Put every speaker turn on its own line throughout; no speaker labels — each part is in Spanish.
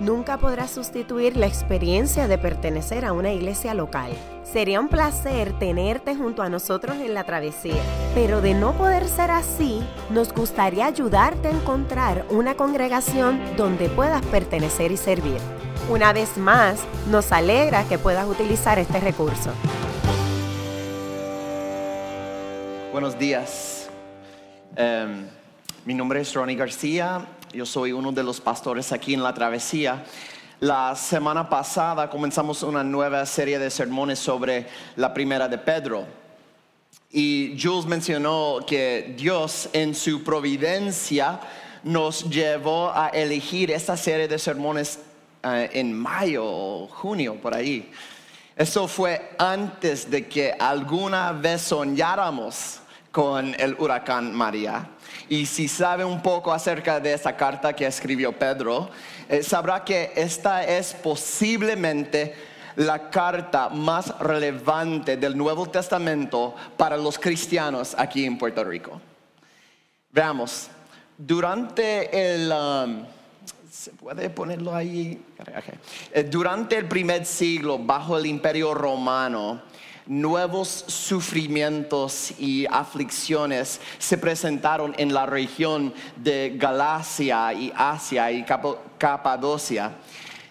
nunca podrá sustituir la experiencia de pertenecer a una iglesia local. Sería un placer tenerte junto a nosotros en la travesía, pero de no poder ser así, nos gustaría ayudarte a encontrar una congregación donde puedas pertenecer y servir. Una vez más, nos alegra que puedas utilizar este recurso.
Buenos días. Em, mi nombre es Ronnie García yo soy uno de los pastores aquí en la travesía. La semana pasada comenzamos una nueva serie de sermones sobre la primera de Pedro. Y Jules mencionó que Dios en su providencia nos llevó a elegir esta serie de sermones eh, en mayo o junio, por ahí. Eso fue antes de que alguna vez soñáramos con el huracán María. Y si sabe un poco acerca de esta carta que escribió Pedro, eh, sabrá que esta es posiblemente la carta más relevante del Nuevo Testamento para los cristianos aquí en Puerto Rico. Veamos, durante el... Um, ¿Se puede ponerlo ahí? Eh, durante el primer siglo, bajo el imperio romano, nuevos sufrimientos y aflicciones se presentaron en la región de Galacia y Asia y Capadocia.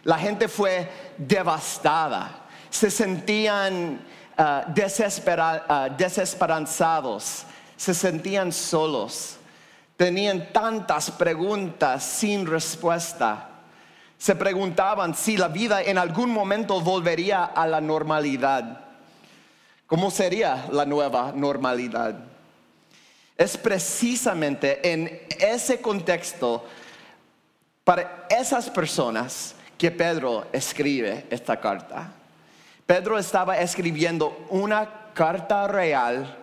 La gente fue devastada, se sentían ah, ah, desesperanzados, se sentían solos, tenían tantas preguntas sin respuesta. Se preguntaban si la vida en algún momento volvería a la normalidad. ¿Cómo sería la nueva normalidad? Es precisamente en ese contexto, para esas personas, que Pedro escribe esta carta. Pedro estaba escribiendo una carta real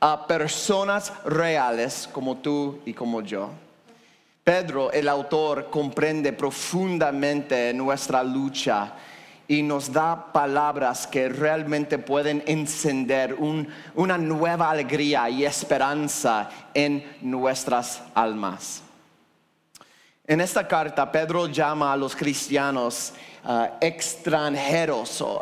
a personas reales como tú y como yo. Pedro, el autor, comprende profundamente nuestra lucha y nos da palabras que realmente pueden encender una nueva alegría y esperanza en nuestras almas. En esta carta, Pedro llama a los cristianos uh, extranjeros o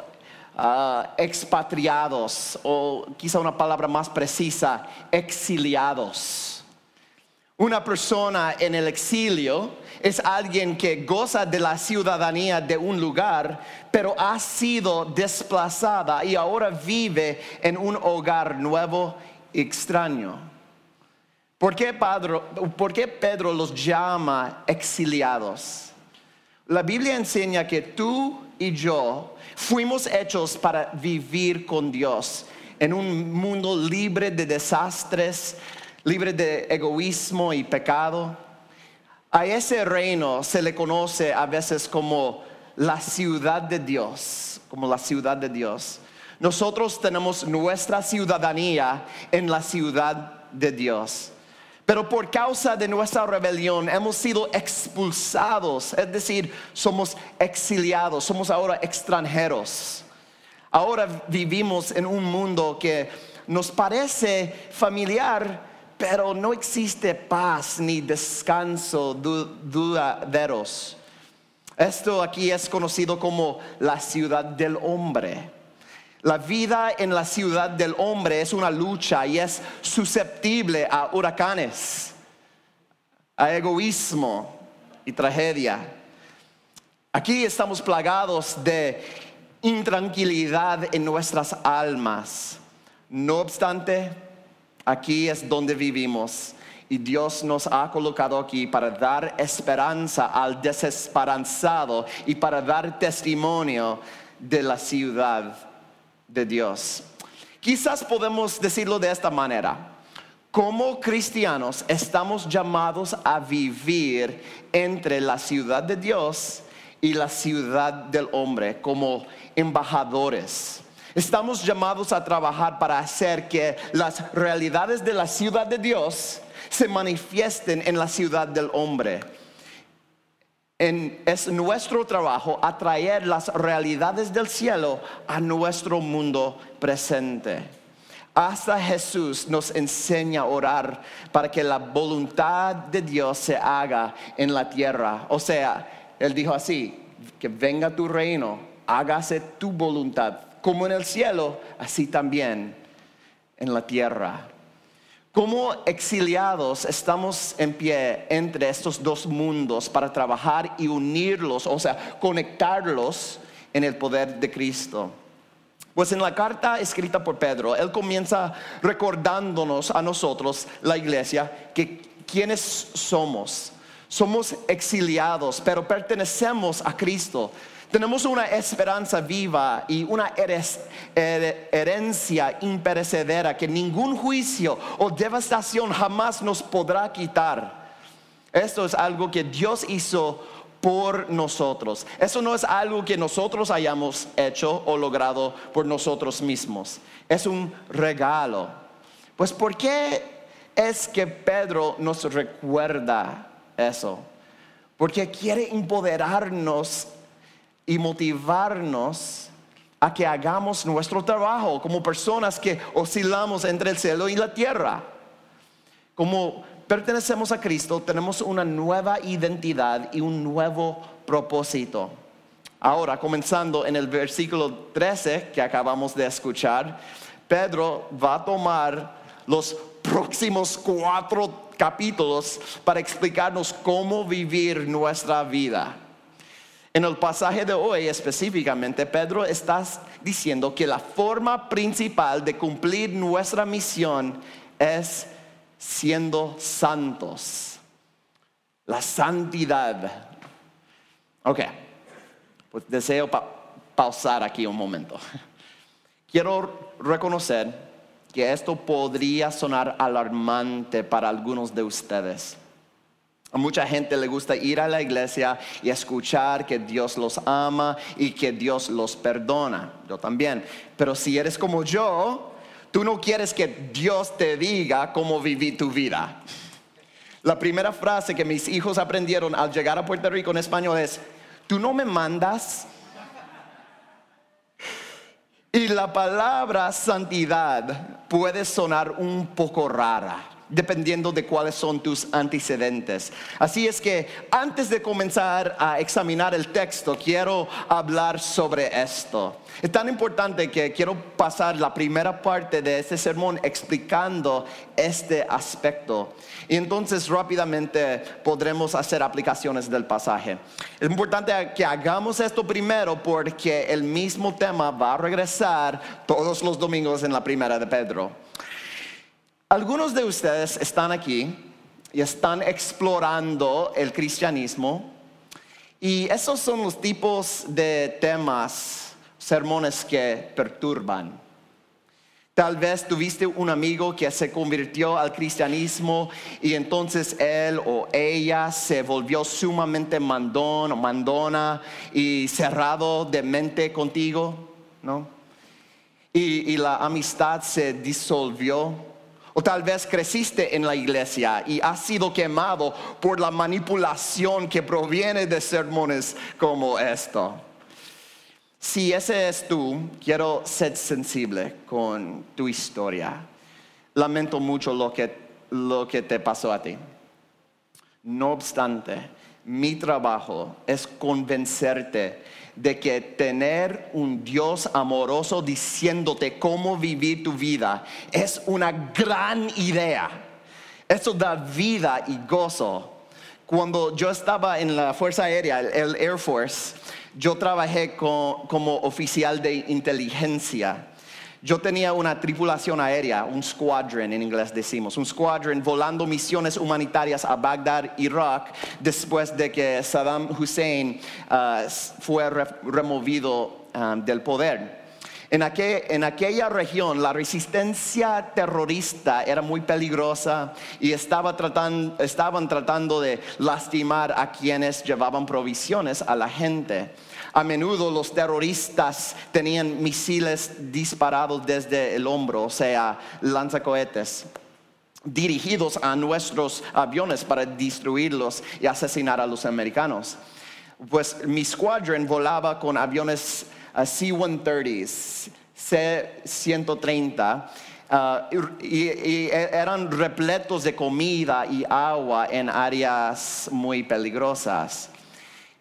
uh, expatriados, o quizá una palabra más precisa, exiliados. Una persona en el exilio es alguien que goza de la ciudadanía de un lugar, pero ha sido desplazada y ahora vive en un hogar nuevo y extraño. ¿Por qué, Pedro, los llama exiliados? La Biblia enseña que tú y yo fuimos hechos para vivir con Dios en un mundo libre de desastres, libre de egoísmo y pecado. A ese reino se le conoce a veces como la ciudad de Dios, como la ciudad de Dios. Nosotros tenemos nuestra ciudadanía en la ciudad de Dios. Pero por causa de nuestra rebelión hemos sido expulsados, es decir, somos exiliados, somos ahora extranjeros. Ahora vivimos en un mundo que nos parece familiar, pero no existe paz ni descanso duraderos. Esto aquí es conocido como la ciudad del hombre. La vida en la ciudad del hombre es una lucha y es susceptible a huracanes, a egoísmo y tragedia. Aquí estamos plagados de intranquilidad en nuestras almas. No obstante, Aquí es donde vivimos y Dios nos ha colocado aquí para dar esperanza al desesperanzado y para dar testimonio de la ciudad de Dios. Quizás podemos decirlo de esta manera. Como cristianos estamos llamados a vivir entre la ciudad de Dios y la ciudad del hombre como embajadores Estamos llamados a trabajar para hacer que las realidades de la ciudad de Dios se manifiesten en la ciudad del hombre. Es nuestro trabajo atraer las realidades del cielo a nuestro mundo presente. Hasta Jesús nos enseña a orar para que la voluntad de Dios se haga en la tierra. O sea, Él dijo así, que venga tu reino, hágase tu voluntad, como en el cielo, así también en la tierra. Como exiliados estamos en pie entre estos dos mundos para trabajar y unirlos, o sea, conectarlos en el poder de Cristo. Pues en la carta escrita por Pedro, él comienza recordándonos a nosotros, la iglesia, que quiénes somos. Somos exiliados, pero pertenecemos a Cristo. Tenemos una esperanza viva y una herencia imperecedera que ningún juicio o devastación jamás nos podrá quitar. Esto es algo que Dios hizo por nosotros. Eso no es algo que nosotros hayamos hecho o logrado por nosotros mismos. Es un regalo. Pues ¿por qué es que Pedro nos recuerda eso? Porque quiere empoderarnos y motivarnos a que hagamos nuestro trabajo como personas que oscilamos entre el cielo y la tierra. Como pertenecemos a Cristo, tenemos una nueva identidad y un nuevo propósito. Ahora, comenzando en el versículo 13 que acabamos de escuchar, Pedro va a tomar los próximos cuatro capítulos para explicarnos cómo vivir nuestra vida. En el pasaje de hoy específicamente, Pedro está diciendo que la forma principal de cumplir nuestra misión es siendo santos. La santidad. Ok, pues deseo pa- pausar aquí un momento. Quiero reconocer que esto podría sonar alarmante para algunos de ustedes. A mucha gente le gusta ir a la iglesia y escuchar que Dios los ama y que Dios los perdona. Yo también. Pero si eres como yo, tú no quieres que Dios te diga cómo vivir tu vida. La primera frase que mis hijos aprendieron al llegar a Puerto Rico en español es, tú no me mandas. Y la palabra santidad puede sonar un poco rara, dependiendo de cuáles son tus antecedentes. Así es que antes de comenzar a examinar el texto, quiero hablar sobre esto. Es tan importante que quiero pasar la primera parte de este sermón explicando este aspecto. Y entonces rápidamente podremos hacer aplicaciones del pasaje. Es importante que hagamos esto primero porque el mismo tema va a regresar todos los domingos en la primera de Pedro. Algunos de ustedes están aquí y están explorando el cristianismo y esos son los tipos de temas, sermones que perturban. Tal vez tuviste un amigo que se convirtió al cristianismo y entonces él o ella se volvió sumamente mandón o mandona y cerrado de mente contigo, ¿no? Y, y la amistad se disolvió. O tal vez creciste en la iglesia y has sido quemado por la manipulación que proviene de sermones como esto. Si ese es tú, quiero ser sensible con tu historia. Lamento mucho lo que, lo que te pasó a ti. No obstante, mi trabajo es convencerte de que tener un Dios amoroso diciéndote cómo vivir tu vida es una gran idea. Eso da vida y gozo. Cuando yo estaba en la Fuerza Aérea, el Air Force, yo trabajé co- como oficial de inteligencia. Yo tenía una tripulación aérea, un squadron en inglés decimos, un squadron volando misiones humanitarias a Bagdad, Irak, después de que Saddam Hussein ah, fue re- removido ah, del poder. En, aquel- en aquella región la resistencia terrorista era muy peligrosa y estaban tratando de lastimar a quienes llevaban provisiones a la gente. A menudo los terroristas tenían misiles disparados desde el hombro, o sea, lanzacohetes dirigidos a nuestros aviones para destruirlos y asesinar a los americanos. pues mi squadron volaba con aviones uh, C-130s, C-130, uh, y, y eran repletos de comida y agua en áreas muy peligrosas.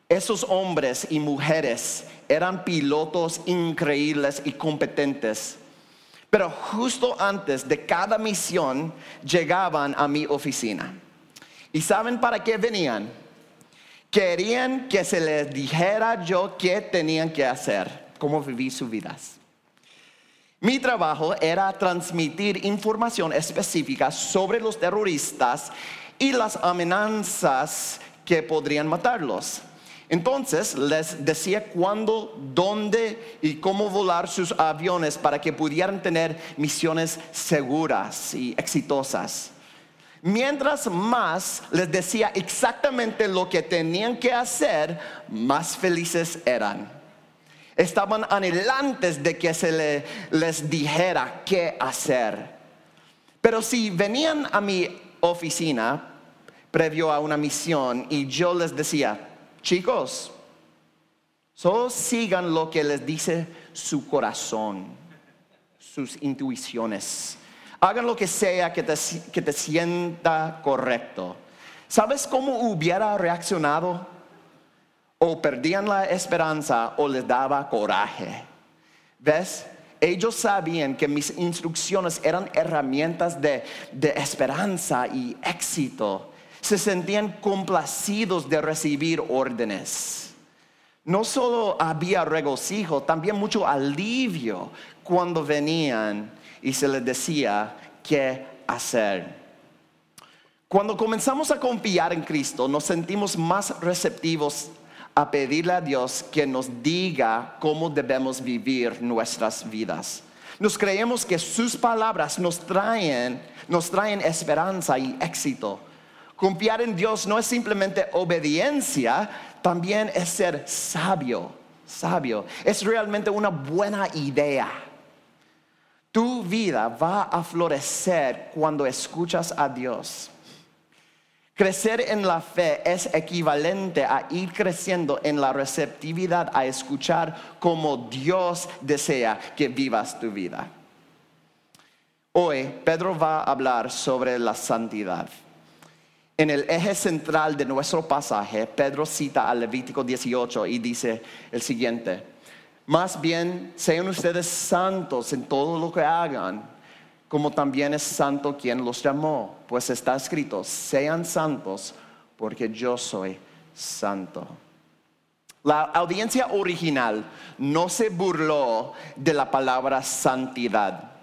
Esos hombres y mujeres eran pilotos increíbles y competentes. Pero justo antes de cada misión llegaban a mi oficina. ¿Y saben para qué venían? Querían que se les dijera yo qué tenían que hacer, cómo vivir sus vidas. Mi trabajo era transmitir información específica sobre los terroristas y las amenazas que podrían matarlos. Entonces les decía cuándo, dónde y cómo volar sus aviones para que pudieran tener misiones seguras y exitosas. Mientras más les decía exactamente lo que tenían que hacer, más felices eran. Estaban anhelantes de que se les dijera qué hacer. Pero si venían a mi oficina previo a una misión y yo les decía, Chicos, solo sigan lo que les dice su corazón, sus intuiciones. Hagan lo que sea que te, que te sienta correcto. ¿Sabes cómo hubiera reaccionado? O perdían la esperanza o les daba coraje. ¿Ves? Ellos sabían que mis instrucciones eran herramientas de, de esperanza y éxito se sentían complacidos de recibir órdenes. No solo había regocijo, también mucho alivio cuando venían y se les decía qué hacer. Cuando comenzamos a confiar en Cristo, nos sentimos más receptivos a pedirle a Dios que nos diga cómo debemos vivir nuestras vidas. Nos creemos que sus palabras nos traen, nos traen esperanza y éxito. Confiar en Dios no es simplemente obediencia, también es ser sabio, sabio. Es realmente una buena idea. Tu vida va a florecer cuando escuchas a Dios. Crecer en la fe es equivalente a ir creciendo en la receptividad a escuchar como Dios desea que vivas tu vida. Hoy Pedro va a hablar sobre la santidad. En el eje central de nuestro pasaje, Pedro cita al Levítico 18 y dice el siguiente, más bien sean ustedes santos en todo lo que hagan, como también es santo quien los llamó, pues está escrito, sean santos porque yo soy santo. La audiencia original no se burló de la palabra santidad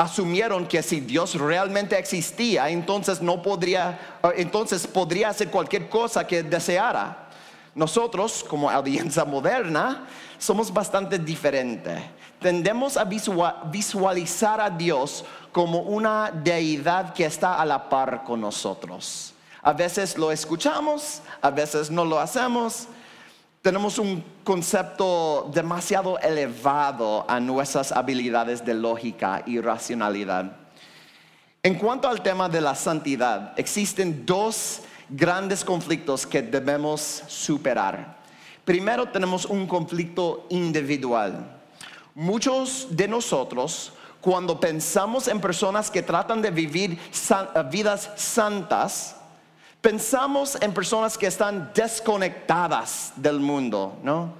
asumieron que si Dios realmente existía, entonces no podría, entonces podría hacer cualquier cosa que deseara. Nosotros, como audiencia moderna, somos bastante diferentes. Tendemos a visualizar a Dios como una deidad que está a la par con nosotros. A veces lo escuchamos, a veces no lo hacemos, tenemos un concepto demasiado elevado a nuestras habilidades de lógica y racionalidad. En cuanto al tema de la santidad, existen dos grandes conflictos que debemos superar. Primero tenemos un conflicto individual. Muchos de nosotros, cuando pensamos en personas que tratan de vivir vidas santas, Pensamos en personas que están desconectadas del mundo, ¿no?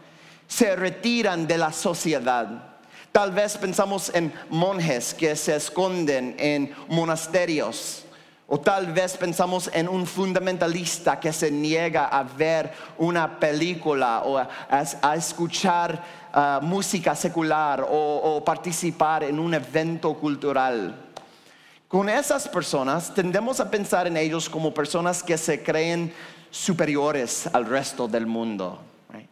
Se retiran de la sociedad. Tal vez pensamos en monjes que se esconden en monasterios. O tal vez pensamos en un fundamentalista que se niega a ver una película o a, escuchar uh, música secular o participar en un evento cultural. Con esas personas tendemos a pensar en ellos como personas que se creen superiores al resto del mundo.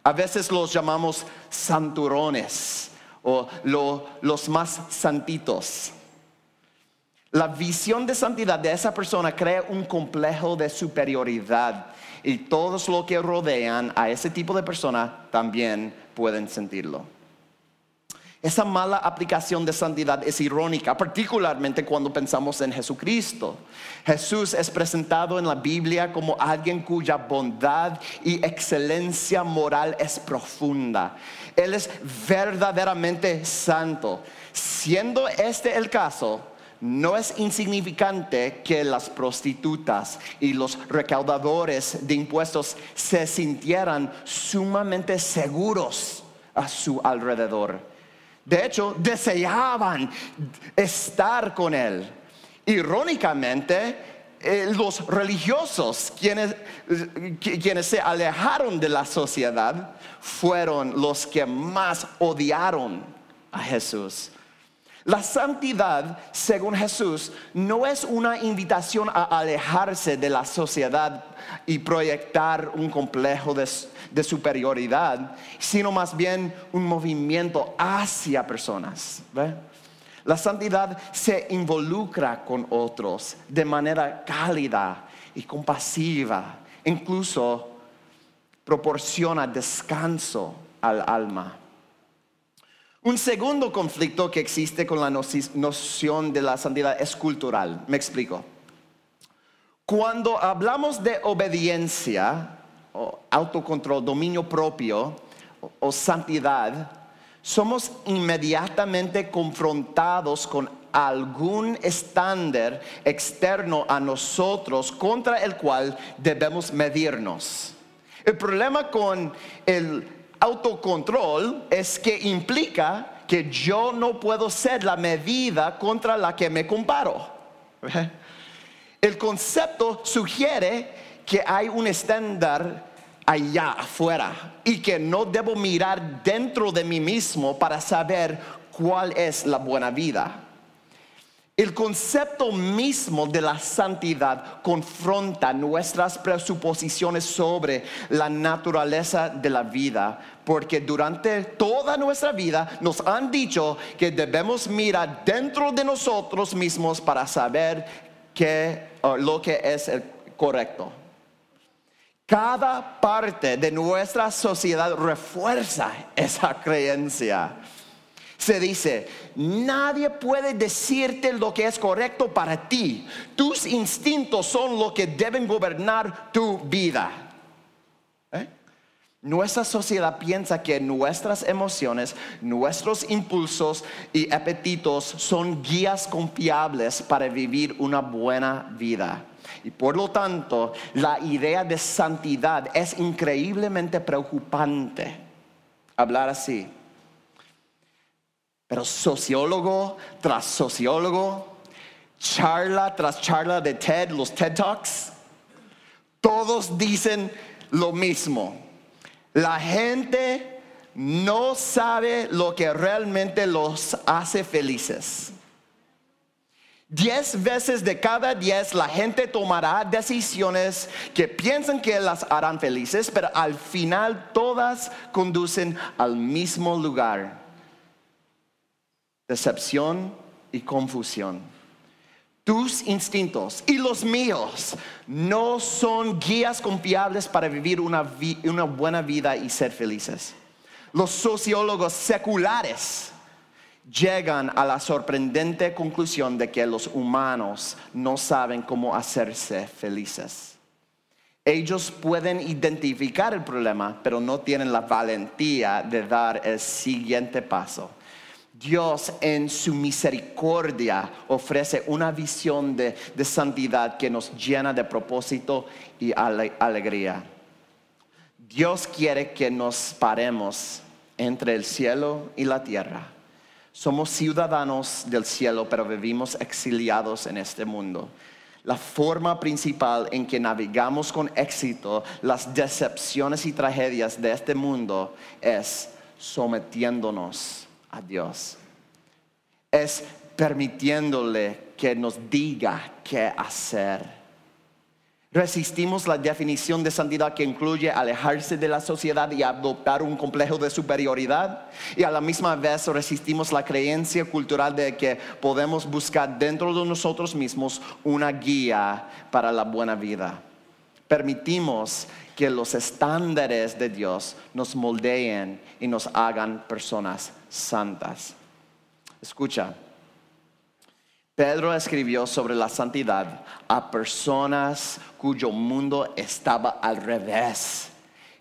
A veces los llamamos santurones o los más santitos. La visión de santidad de esa persona crea un complejo de superioridad y todos los que rodean a ese tipo de persona también pueden sentirlo. Esa mala aplicación de santidad es irónica, particularmente cuando pensamos en Jesucristo. Jesús es presentado en la Biblia como alguien cuya bondad y excelencia moral es profunda. Él es verdaderamente santo. Siendo este el caso, no es insignificante que las prostitutas y los recaudadores de impuestos se sintieran sumamente seguros a su alrededor de hecho, deseaban estar con él. Irónicamente, eh, los religiosos, quienes, quienes se alejaron de la sociedad, fueron los que más odiaron a Jesús. La santidad, según Jesús, no es una invitación a alejarse de la sociedad y proyectar un complejo de, superioridad, sino más bien un movimiento hacia personas. La santidad se involucra con otros de manera cálida y compasiva, incluso proporciona descanso al alma. Un segundo conflicto que existe con la noción de la santidad es cultural. Me explico. Cuando hablamos de obediencia, o autocontrol, dominio propio o, santidad, somos inmediatamente confrontados con algún estándar externo a nosotros contra el cual debemos medirnos. El problema con el autocontrol es que implica que yo no puedo ser la medida contra la que me comparo. El concepto sugiere que hay un estándar allá afuera y que no debo mirar dentro de mí mismo para saber cuál es la buena vida. El concepto mismo de la santidad confronta nuestras presuposiciones sobre la naturaleza de la vida, porque durante toda nuestra vida nos han dicho que debemos mirar dentro de nosotros mismos para saber lo que es el correcto. Cada parte de nuestra sociedad refuerza esa creencia. Se dice, nadie puede decirte lo que es correcto para ti. Tus instintos son lo que deben gobernar tu vida. Nuestra sociedad piensa que nuestras emociones, nuestros impulsos y apetitos son guías confiables para vivir una buena vida. Y por lo tanto, la idea de santidad es increíblemente preocupante. Hablar así. Pero sociólogo tras sociólogo, charla tras charla de TED, los TED Talks, todos dicen lo mismo la gente no sabe lo que realmente los hace felices. Diez veces de cada diez la gente tomará decisiones que piensan que las harán felices, pero al final todas conducen al mismo lugar. Decepción y confusión. Tus instintos y los míos no son guías confiables para vivir una, buena vida y ser felices. Los sociólogos seculares llegan a la sorprendente conclusión de que los humanos no saben cómo hacerse felices. Ellos pueden identificar el problema, pero no tienen la valentía de dar el siguiente paso Dios en su misericordia ofrece una visión de, santidad que nos llena de propósito y alegría. Dios quiere que nos paremos entre el cielo y la tierra. Somos ciudadanos del cielo, pero vivimos exiliados en este mundo. La forma principal en que navegamos con éxito las decepciones y tragedias de este mundo es sometiéndonos a Dios. Es permitiéndole que nos diga qué hacer. Resistimos la definición de santidad que incluye alejarse de la sociedad y adoptar un complejo de superioridad. Y a la misma vez resistimos la creencia cultural de que podemos buscar dentro de nosotros mismos una guía para la buena vida. Permitimos que los estándares de Dios nos moldeen y nos hagan personas santas. Escucha, Pedro escribió sobre la santidad a personas cuyo mundo estaba al revés.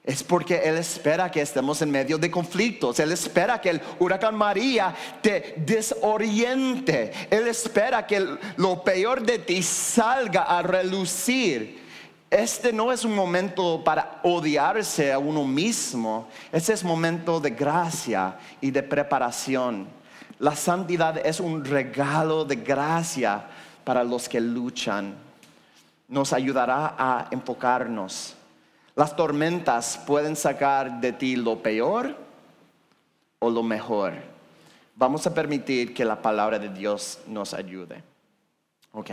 Es porque Él espera que estemos en medio de conflictos. Él espera que el huracán María te desoriente. Él espera que lo peor de ti salga a relucir. Este no es un momento para odiarse a uno mismo. Este es momento de gracia y de preparación. La santidad es un regalo de gracia para los que luchan. Nos ayudará a enfocarnos. Las tormentas pueden sacar de ti lo peor o lo mejor. Vamos a permitir que la palabra de Dios nos ayude. Ok.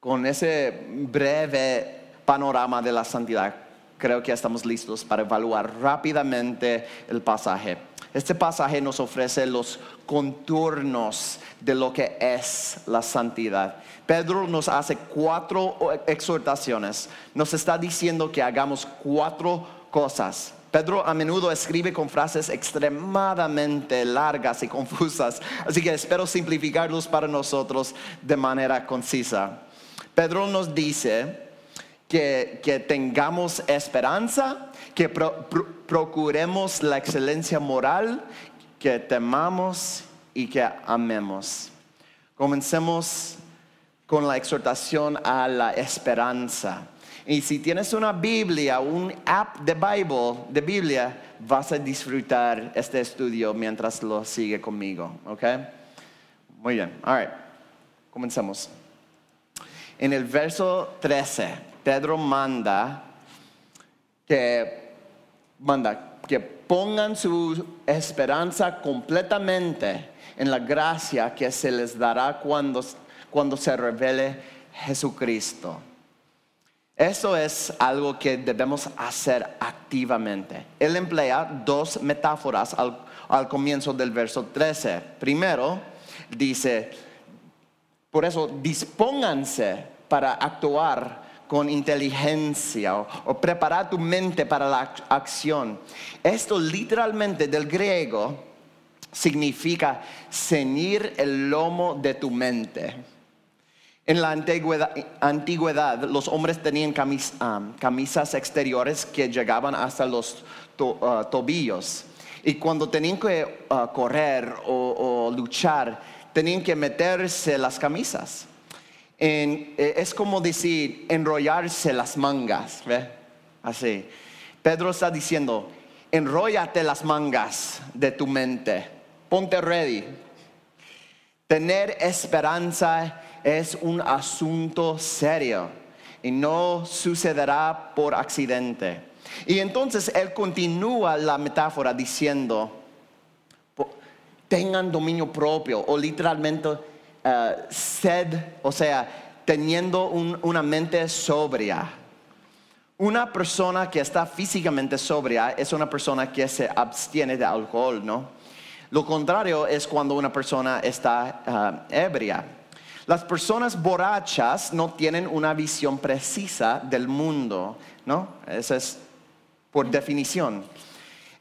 Con ese breve panorama de la santidad, creo que estamos listos para evaluar rápidamente el pasaje. Este pasaje nos ofrece los contornos de lo que es la santidad. Pedro nos hace cuatro exhortaciones. Nos está diciendo que hagamos cuatro cosas. Pedro a menudo escribe con frases extremadamente largas y confusas, así que espero simplificarlos para nosotros de manera concisa. Pedro nos dice que, tengamos esperanza, que procuremos la excelencia moral, que temamos y que amemos. Comencemos con la exhortación a la esperanza. Y si tienes una Biblia, un app de Bible, de Biblia, vas a disfrutar este estudio mientras lo sigue conmigo, ¿ok? Muy bien, all right. Comencemos. En el verso 13 Pedro manda que, manda que pongan su esperanza completamente en la gracia que se les dará cuando, cuando se revele Jesucristo. Eso es algo que debemos hacer activamente. Él emplea dos metáforas al, al comienzo del verso 13. Primero, dice, por eso dispónganse para actuar con inteligencia o, preparar tu mente para la acción. Esto literalmente del griego significa ceñir el lomo de tu mente. En la antigüedad, los hombres tenían camisas exteriores que llegaban hasta los ah, tobillos. Y cuando tenían que ah, correr o luchar, tenían que meterse las camisas. Eh, es como decir, enrollarse las mangas, ¿ve? Así. Pedro está diciendo, enróllate las mangas de tu mente, ponte ready. Tener esperanza es un asunto serio y no sucederá por accidente. Y entonces él continúa la metáfora diciendo, tengan dominio propio o literalmente eh, sed, o sea, teniendo una mente sobria. Una persona que está físicamente sobria es una persona que se abstiene de alcohol, ¿no? Lo contrario es cuando una persona está eh, ebria. Las personas borrachas no tienen una visión precisa del mundo, ¿no? Eso es por definición.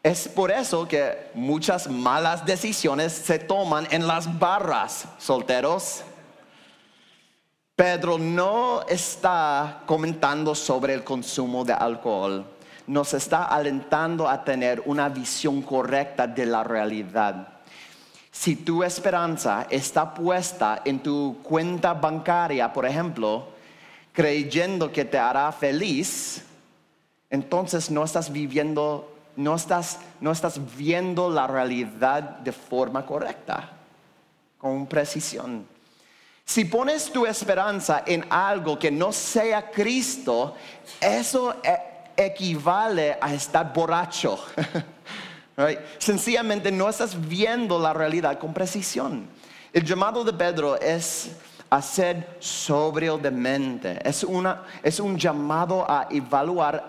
Es por eso que muchas malas decisiones se toman en las barras, solteros. Pedro no está comentando sobre el consumo de alcohol, nos está alentando a tener una visión correcta de la realidad. Si tu esperanza está puesta en tu cuenta bancaria, por ejemplo, creyendo que te hará feliz, entonces no estás viviendo no estás, no estás viendo la realidad de forma correcta, con precisión. Si pones tu esperanza en algo que no sea Cristo, eso e, equivale a estar borracho. Sencillamente no estás viendo la realidad con precisión. El llamado de Pedro es a ser sobrio de mente. Es, una, es un llamado a evaluar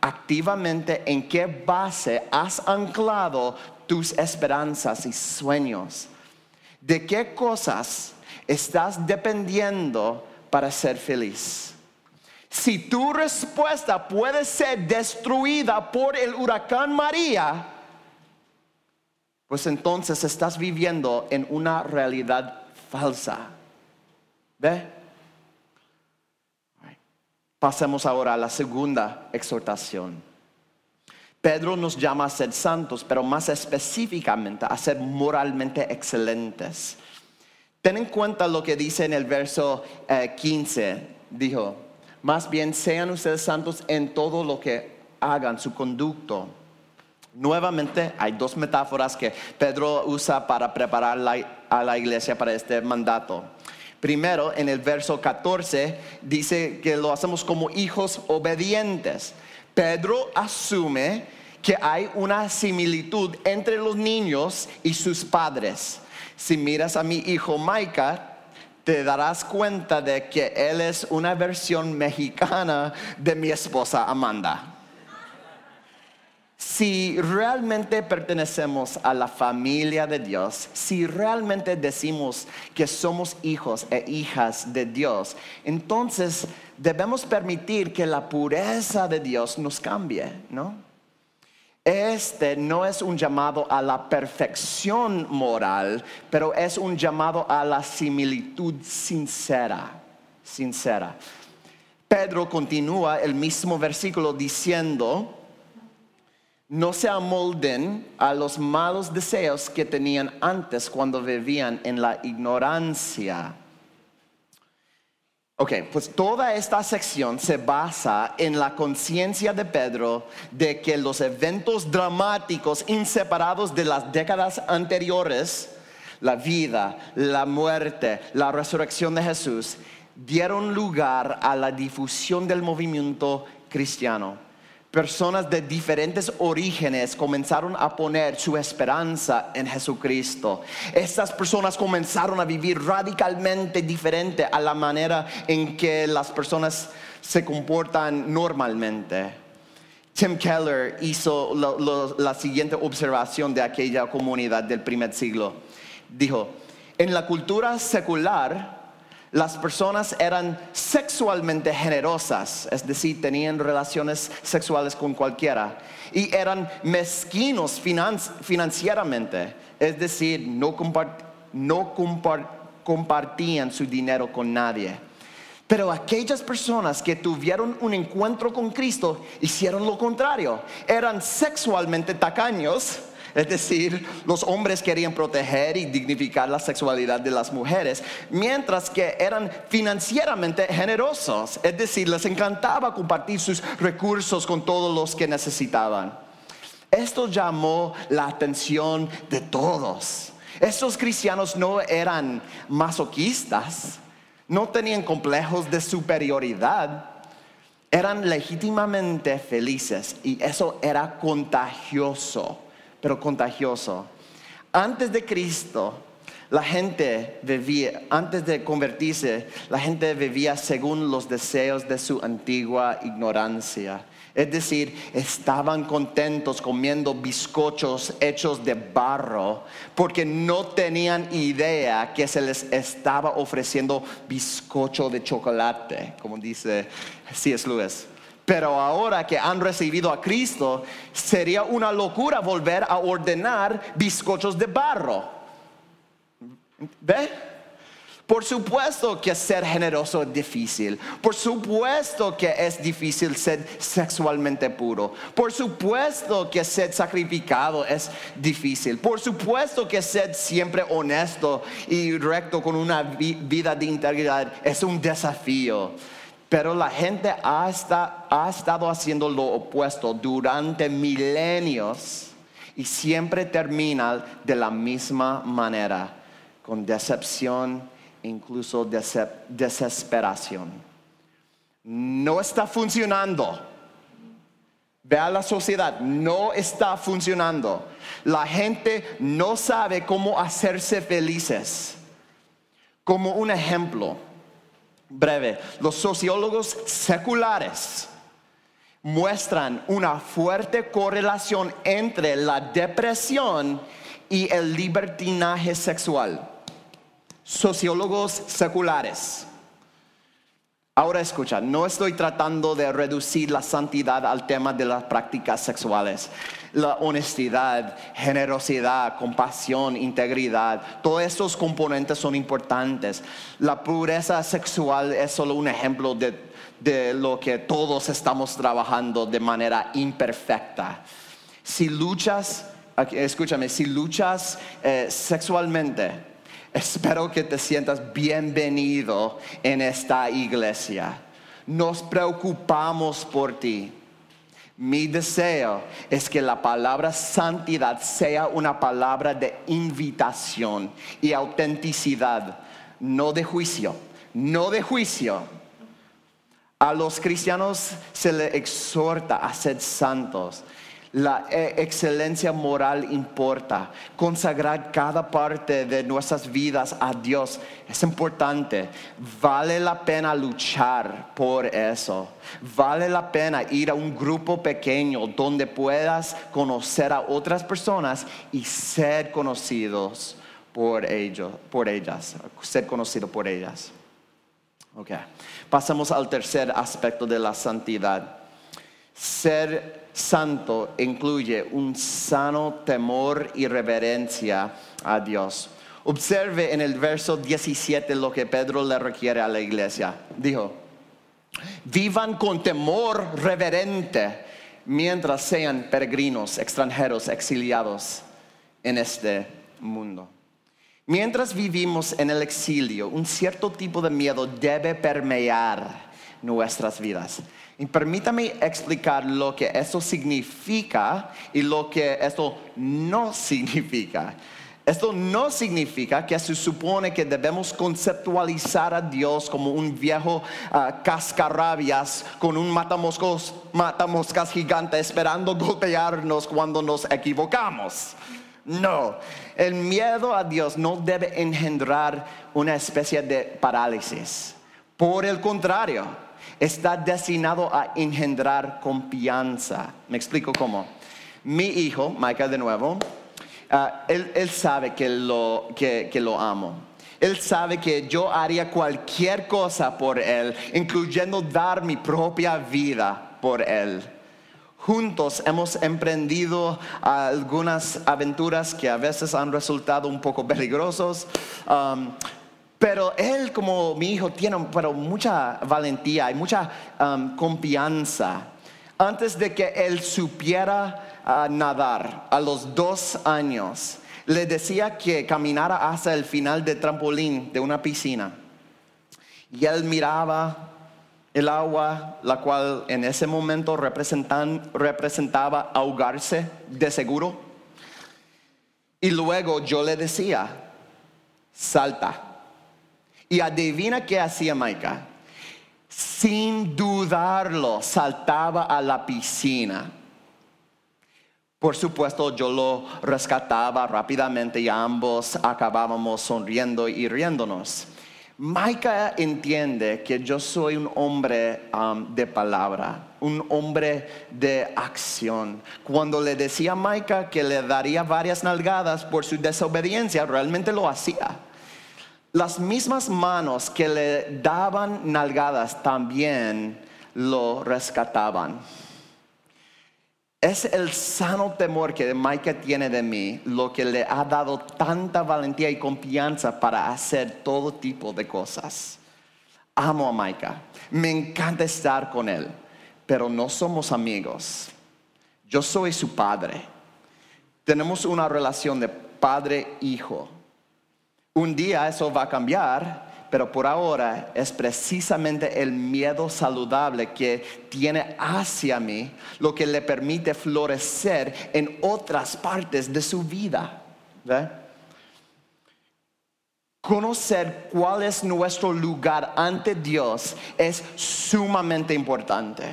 activamente en qué base has anclado tus esperanzas y sueños. ¿De qué cosas estás dependiendo para ser feliz? Si tu respuesta puede ser destruida por el huracán María, pues entonces estás viviendo en una realidad falsa. ¿Ve? Pasemos ahora a la segunda exhortación. Pedro nos llama a ser santos, pero más específicamente a ser moralmente excelentes. Ten en cuenta lo que dice en el verso 15. Eh, Dijo, más bien sean ustedes santos en todo lo que hagan, su conducto. Nuevamente hay dos metáforas que Pedro usa para preparar a la iglesia para este mandato. Primero, en el verso 14, dice que lo hacemos como hijos obedientes. Pedro asume que hay una similitud entre los niños y sus padres. Si miras a mi hijo Micah, te darás cuenta de que él es una versión mexicana de mi esposa Amanda. Si realmente pertenecemos a la familia de Dios, si realmente decimos que somos hijos e hijas de Dios, entonces debemos permitir que la pureza de Dios nos cambie, ¿no? Este no es un llamado a la perfección moral, pero es un llamado a la similitud sincera, sincera. Pedro continúa el mismo versículo diciendo, no se amolden a los malos deseos que tenían antes cuando vivían en la ignorancia. Ok, pues toda esta sección se basa en la conciencia de Pedro de que los eventos dramáticos inseparados de las décadas anteriores, la vida, la muerte, la resurrección de Jesús, dieron lugar a la difusión del movimiento cristiano personas de diferentes orígenes comenzaron a poner su esperanza en Jesucristo. Estas personas comenzaron a vivir radicalmente diferente a la manera en que las personas se comportan normalmente. Tim Keller hizo la siguiente observación de aquella comunidad del primer siglo. Dijo, en la cultura secular, las personas eran sexualmente generosas, es decir, tenían relaciones sexuales con cualquiera, y eran mezquinos financieramente, es decir, no, compartían su dinero con nadie. Pero aquellas personas que tuvieron un encuentro con Cristo hicieron lo contrario, eran sexualmente tacaños, es decir, los hombres querían proteger y dignificar la sexualidad de las mujeres, mientras que eran financieramente generosos. Es decir, les encantaba compartir sus recursos con todos los que necesitaban. Esto llamó la atención de todos. Estos cristianos no eran masoquistas, no tenían complejos de superioridad, eran legítimamente felices y eso era contagioso pero contagioso. Antes de Cristo, la gente vivía, antes de convertirse, la gente vivía según los deseos de su antigua ignorancia. Es decir, estaban contentos comiendo bizcochos hechos de barro porque no tenían idea que se les estaba ofreciendo bizcocho de chocolate, como dice C.S. Lewis. Pero ahora que han recibido a Cristo, sería una locura volver a ordenar bizcochos de barro. ¿Ve? Por supuesto que ser generoso es difícil. Por supuesto que es difícil ser sexualmente puro. Por supuesto que ser sacrificado es difícil. Por supuesto que ser siempre honesto y recto con una vida de integridad es un desafío. Pero la gente ha, estado haciendo lo opuesto durante milenios y siempre termina de la misma manera, con decepción, incluso desesperación. No está funcionando. Vea la sociedad, no está funcionando. La gente no sabe cómo hacerse felices. Como un ejemplo, breve. Los sociólogos seculares muestran una fuerte correlación entre la depresión y el libertinaje sexual. Sociólogos seculares. Ahora escucha, no estoy tratando de reducir la santidad al tema de las prácticas sexuales. La honestidad, generosidad, compasión, integridad, todos estos componentes son importantes. La pureza sexual es solo un ejemplo de, lo que todos estamos trabajando de manera imperfecta. Si luchas, escúchame, si luchas eh, sexualmente, Espero que te sientas bienvenido en esta iglesia. Nos preocupamos por ti. Mi deseo es que la palabra santidad sea una palabra de invitación y autenticidad, no de juicio, no de juicio. A los cristianos se les exhorta a ser santos la eh, excelencia moral importa. Consagrar cada parte de nuestras vidas a Dios es importante. Vale la pena luchar por eso. Vale la pena ir a un grupo pequeño donde puedas conocer a otras personas y ser conocidos por ellos, por ellas, ser conocido por ellas. Okay. Pasamos al tercer aspecto de la santidad. Ser santo incluye un sano temor y reverencia a Dios. Observe en el verso 17 lo que Pedro le requiere a la iglesia. Dijo, vivan con temor reverente mientras sean peregrinos, extranjeros, exiliados en este mundo. Mientras vivimos en el exilio, un cierto tipo de miedo debe permear nuestras vidas. Y permítame explicar lo que eso significa y lo que esto no significa. Esto no significa que se supone que debemos conceptualizar a Dios como un viejo ah, cascarrabias con un matamoscos, matamoscas gigante esperando golpearnos cuando nos equivocamos. No, el miedo a Dios no debe engendrar una especie de parálisis. Por el contrario, está destinado a engendrar confianza. Me explico cómo. Mi hijo, Michael de nuevo, ah, él, sabe que lo, que, lo amo. Él sabe que yo haría cualquier cosa por Él, incluyendo dar mi propia vida por Él. Juntos hemos emprendido algunas aventuras que a veces han resultado un poco peligrosos, um, pero él como mi hijo tiene mucha valentía y mucha um, confianza. Antes de que él supiera uh, nadar a los dos años, le decía que caminara hasta el final del trampolín de una piscina. Y él miraba el agua, la cual en ese momento representaba ahogarse de seguro. Y luego yo le decía, salta y adivina qué hacía Maika. Sin dudarlo, saltaba a la piscina. Por supuesto, yo lo rescataba rápidamente y ambos acabábamos sonriendo y riéndonos. Maika entiende que yo soy un hombre um, de palabra, un hombre de acción. Cuando le decía a Maika que le daría varias nalgadas por su desobediencia, realmente lo hacía. Las mismas manos que le daban nalgadas también lo rescataban. Es el sano temor que Micah tiene de mí lo que le ha dado tanta valentía y confianza para hacer todo tipo de cosas. Amo a Micah, me encanta estar con él, pero no somos amigos. Yo soy su padre. Tenemos una relación de padre-hijo. Un día eso va a cambiar, pero por ahora es precisamente el miedo saludable que tiene hacia mí lo que le permite florecer en otras partes de su vida. Conocer cuál es nuestro lugar ante Dios es sumamente importante.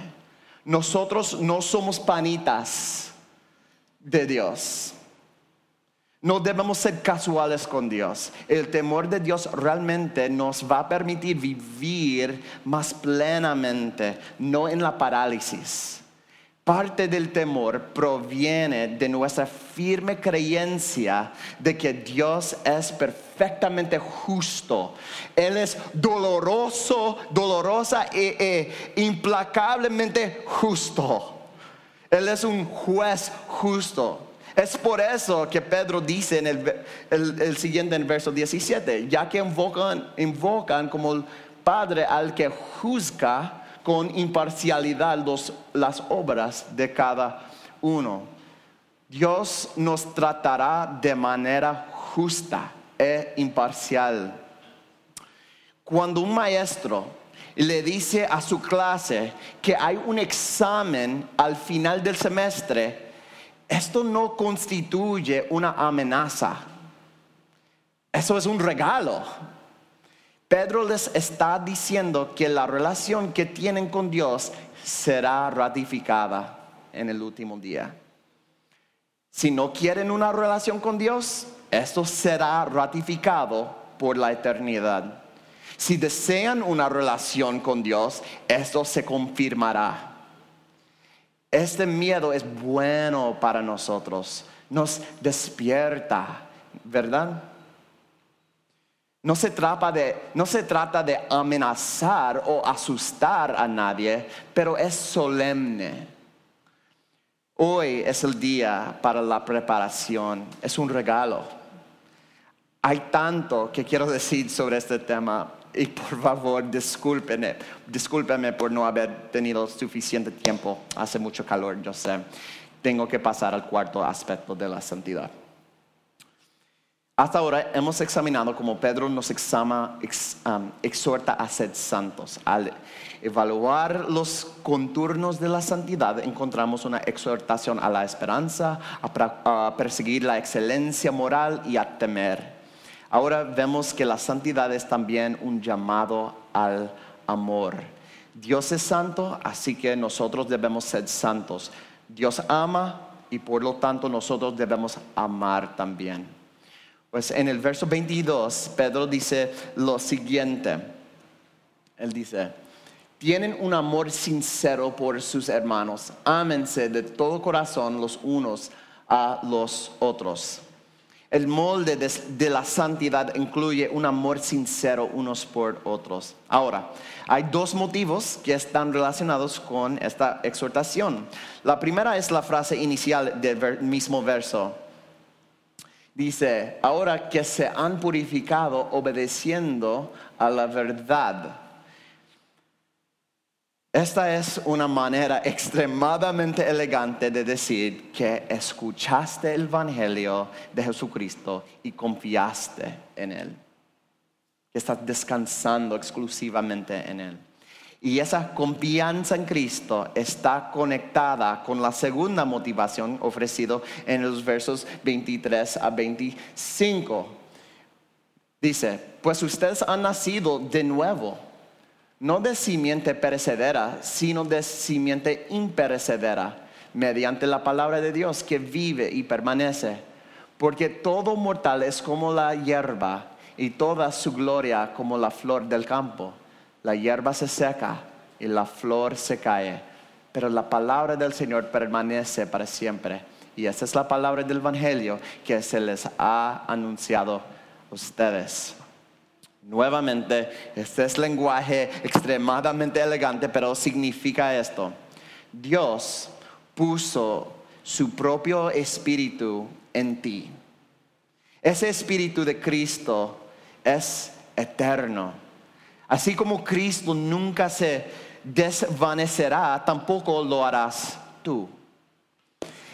Nosotros no somos panitas de Dios. No debemos ser casuales con Dios. El temor de Dios realmente nos va a permitir vivir más plenamente, no en la parálisis. Parte del temor proviene de nuestra firme creencia de que Dios es perfectamente justo. Él es doloroso, dolorosa e, e implacablemente justo. Él es un juez justo. Es por eso que Pedro dice en el, siguiente, en el verso 17, ya que invocan, invocan como el Padre al que juzga con imparcialidad las obras de cada uno. Dios nos tratará de manera justa e imparcial. Cuando un maestro le dice a su clase que hay un examen al final del semestre, esto no constituye una amenaza. Eso es un regalo. Pedro les está diciendo que la relación que tienen con Dios será ratificada en el último día. Si no quieren una relación con Dios, esto será ratificado por la eternidad. Si desean una relación con Dios, esto se confirmará. Este miedo es bueno para nosotros, nos despierta, ¿verdad? No se, trata de, amenazar o asustar a nadie, pero es solemne. Hoy es el día para la preparación, es un regalo. Hay tanto que quiero decir sobre este tema y por favor discúlpenme, discúlpenme por no haber tenido suficiente tiempo. Hace mucho calor, yo sé. Tengo que pasar al cuarto aspecto de la santidad. Hasta ahora hemos examinado cómo Pedro nos um, exhorta a ser santos. Al evaluar los contornos de la santidad, encontramos una exhortación a la esperanza, a, perseguir la excelencia moral y a temer. Ahora vemos que la santidad es también un llamado al amor. Dios es santo, así que nosotros debemos ser santos. Dios ama y por lo tanto nosotros debemos amar también. Pues en el verso 22, Pedro dice lo siguiente. Él dice, tienen un amor sincero por sus hermanos, ámense de todo corazón los unos a los otros. El molde de, la santidad incluye un amor sincero unos por otros. Ahora, hay dos motivos que están relacionados con esta exhortación. La primera es la frase inicial del mismo verso dice, ahora que se han purificado obedeciendo a la verdad. Esta es una manera extremadamente elegante de decir que escuchaste el Evangelio de Jesucristo y confiaste en Él. Que estás descansando exclusivamente en Él. Y esa confianza en Cristo está conectada con la segunda motivación ofrecida en los versos 23 a 25. Dice, pues ustedes han nacido de nuevo, no de simiente perecedera, sino de simiente imperecedera, mediante la palabra de Dios que vive y permanece. Porque todo mortal es como la hierba y toda su gloria como la flor del campo la hierba se seca y la flor se cae, pero la palabra del Señor permanece para siempre. Y esa es la palabra del Evangelio que se les ha anunciado a ustedes. Nuevamente, este es lenguaje extremadamente elegante, pero significa esto. Dios puso su propio espíritu en ti. Ese espíritu de Cristo es eterno Así como Cristo nunca se desvanecerá, tampoco lo harás tú.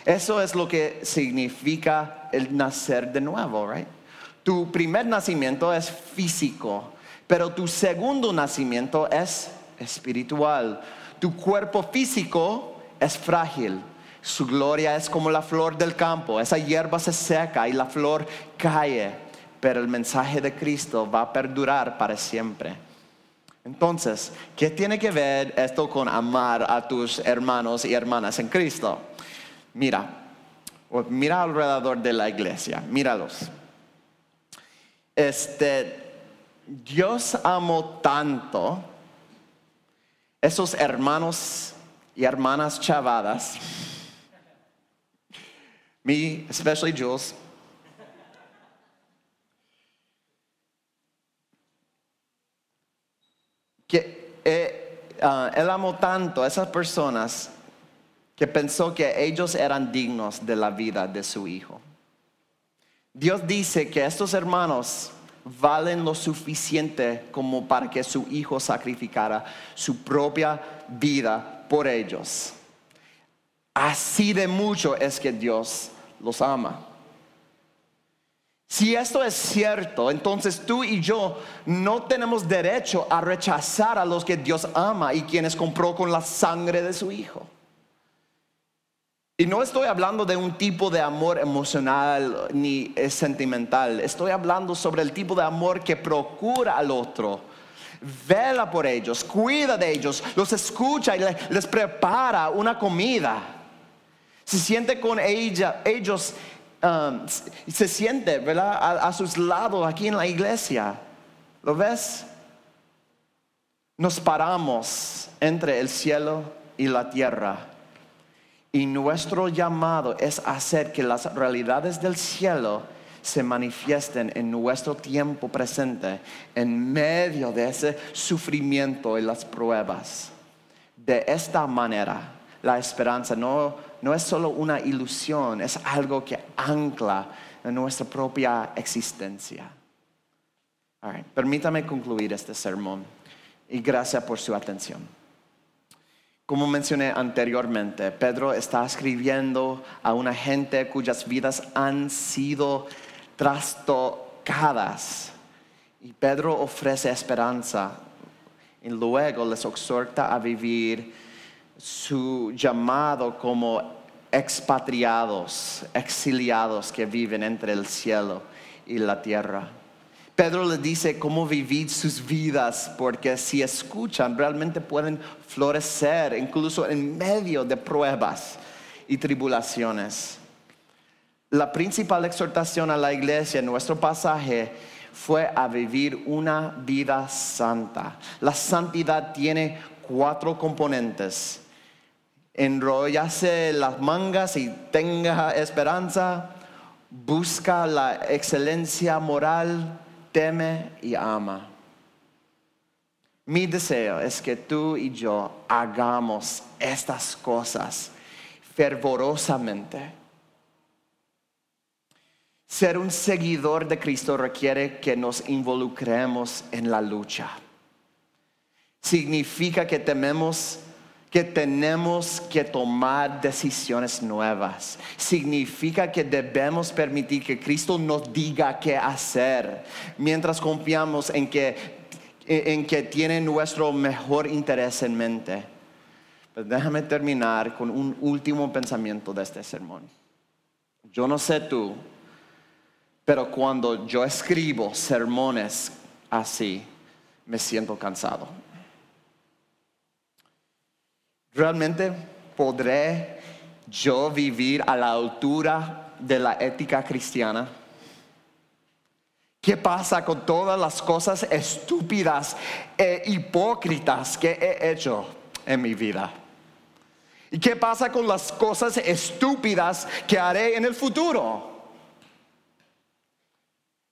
Eso es lo que significa el nacer de nuevo, right? Tu primer nacimiento es físico, pero tu segundo nacimiento es espiritual. Tu cuerpo físico es frágil. Su gloria es como la flor del campo. Esa hierba se seca y la flor cae, pero el mensaje de Cristo va a perdurar para siempre. Entonces, ¿qué tiene que ver esto con amar a tus hermanos y hermanas en Cristo? Mira, mira alrededor de la iglesia, míralos. Este, Dios amó tanto esos hermanos y hermanas chavadas, me, especially Jules, que eh, ah, él amó tanto a esas personas que pensó que ellos eran dignos de la vida de su hijo. Dios dice que estos hermanos valen lo suficiente como para que su hijo sacrificara su propia vida por ellos. Así de mucho es que Dios los ama. Si esto es cierto, entonces tú y yo no tenemos derecho a rechazar a los que Dios ama y quienes compró con la sangre de su Hijo. Y no estoy hablando de un tipo de amor emocional ni sentimental, estoy hablando sobre el tipo de amor que procura al otro, vela por ellos, cuida de ellos, los escucha y les prepara una comida. Se siente con ella, ellos, um, se siente ¿verdad? a sus lados aquí en la iglesia. ¿Lo ves? Nos paramos entre el cielo y la tierra y nuestro llamado es hacer que las realidades del cielo se manifiesten en nuestro tiempo presente, en medio de ese sufrimiento y las pruebas. De esta manera, la esperanza no, es solo una ilusión, es algo que ancla en nuestra propia existencia. permítame concluir este sermón y gracias por su atención. Como mencioné anteriormente, Pedro está escribiendo a una gente cuyas vidas han sido trastocadas. Y Pedro ofrece esperanza y luego les exhorta a vivir su llamado como expatriados, exiliados que viven entre el cielo y la tierra. Pedro le dice cómo vivir sus vidas, porque si escuchan realmente pueden florecer incluso en medio de pruebas y tribulaciones. La principal exhortación a la iglesia en nuestro pasaje fue a vivir una vida santa. La santidad tiene cuatro componentes. Enrollase las mangas y tenga esperanza. Busca la excelencia moral teme y ama. Mi deseo es que tú y yo hagamos estas cosas fervorosamente. Ser un seguidor de Cristo requiere que nos involucremos en la lucha. Significa que tememos que tenemos que tomar decisiones nuevas. Significa que debemos permitir que Cristo nos diga qué hacer mientras confiamos en que, en que tiene nuestro mejor interés en mente. Pues déjame terminar con un último pensamiento de este sermón. Yo no sé tú, pero cuando yo escribo sermones así, me siento cansado. ¿Realmente podré yo vivir a la altura de la ética cristiana? ¿Qué pasa con todas las cosas estúpidas e hipócritas que he hecho en mi vida? ¿Y qué pasa con las cosas estúpidas que haré en el futuro?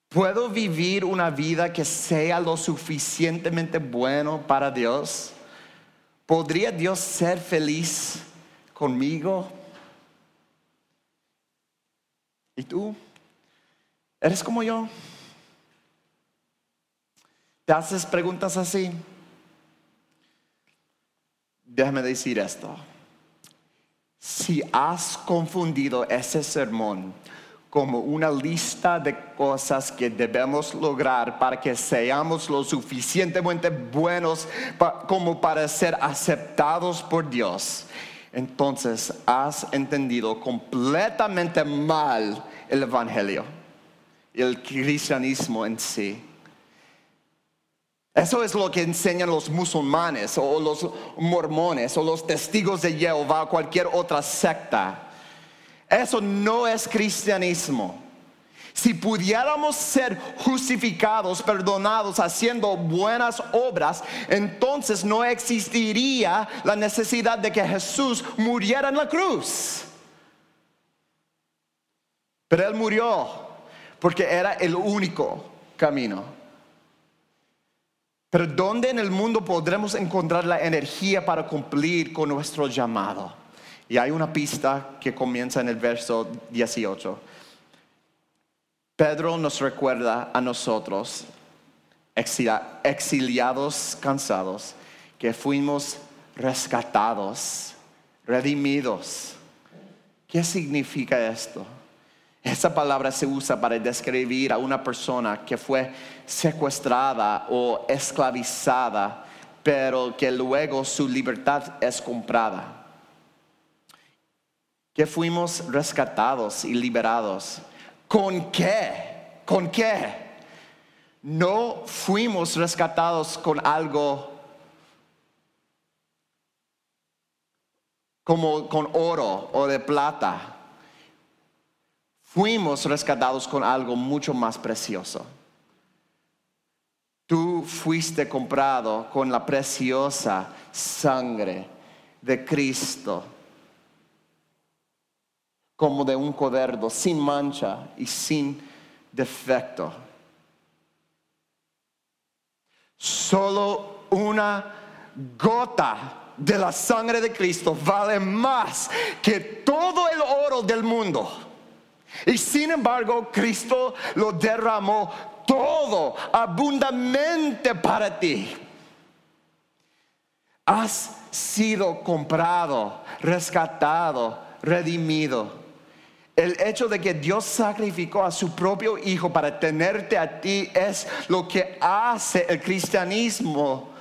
¿Puedo vivir una vida que sea lo suficientemente bueno para Dios? ¿Podría Dios ser feliz conmigo? ¿Y tú? ¿Eres como yo? ¿Te haces preguntas así? Déjame decir esto. Si has confundido ese sermón como una lista de cosas que debemos lograr para que seamos lo suficientemente buenos como para ser aceptados por Dios, entonces has entendido completamente mal el Evangelio el cristianismo en sí. Eso es lo que enseñan los musulmanes o los mormones o los testigos de Jehová o cualquier otra secta. Eso no es cristianismo. Si pudiéramos ser justificados, perdonados, haciendo buenas obras, entonces no existiría la necesidad de que Jesús muriera en la cruz. Pero Él murió porque era el único camino. Pero ¿dónde en el mundo podremos encontrar la energía para cumplir con nuestro llamado? Y hay una pista que comienza en el verso 18. Pedro nos recuerda a nosotros, exiliados, cansados, que fuimos rescatados, redimidos. ¿Qué significa esto? Esa palabra se usa para describir a una persona que fue secuestrada o esclavizada, pero que luego su libertad es comprada. Que fuimos rescatados y liberados ¿Con qué? ¿Con qué? No fuimos rescatados con algo como con oro o de plata. Fuimos rescatados con algo mucho más precioso. Tú fuiste comprado con la preciosa sangre de Cristo como de un coderdo, sin mancha y sin defecto. Solo una gota de la sangre de Cristo vale más que todo el oro del mundo. Y sin embargo, Cristo lo derramó todo abundantemente para ti. Has sido comprado, rescatado, redimido el hecho de que Dios sacrificó a su propio Hijo para tenerte a ti es lo que hace el cristianismo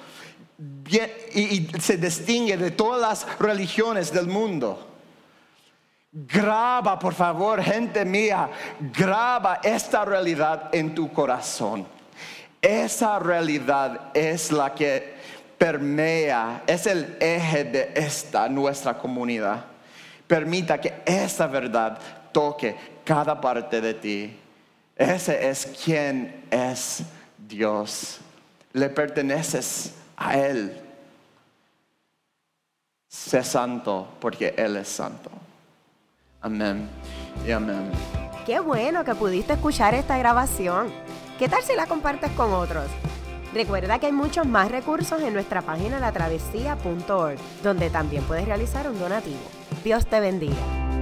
y, se distingue de todas las religiones del mundo. Graba, por favor, gente mía, graba esta realidad en tu corazón. Esa realidad es la que permea, es el eje de esta nuestra comunidad. Permita que esa verdad toque cada parte de ti. Ese es quien es Dios. Le perteneces a Él. Sé santo porque Él es santo. Amén y amén.
Qué bueno que pudiste escuchar esta grabación. ¿Qué tal si la compartes con otros? Recuerda que hay muchos más recursos en nuestra página latravesía.org, donde también puedes realizar un donativo. Dios te bendiga.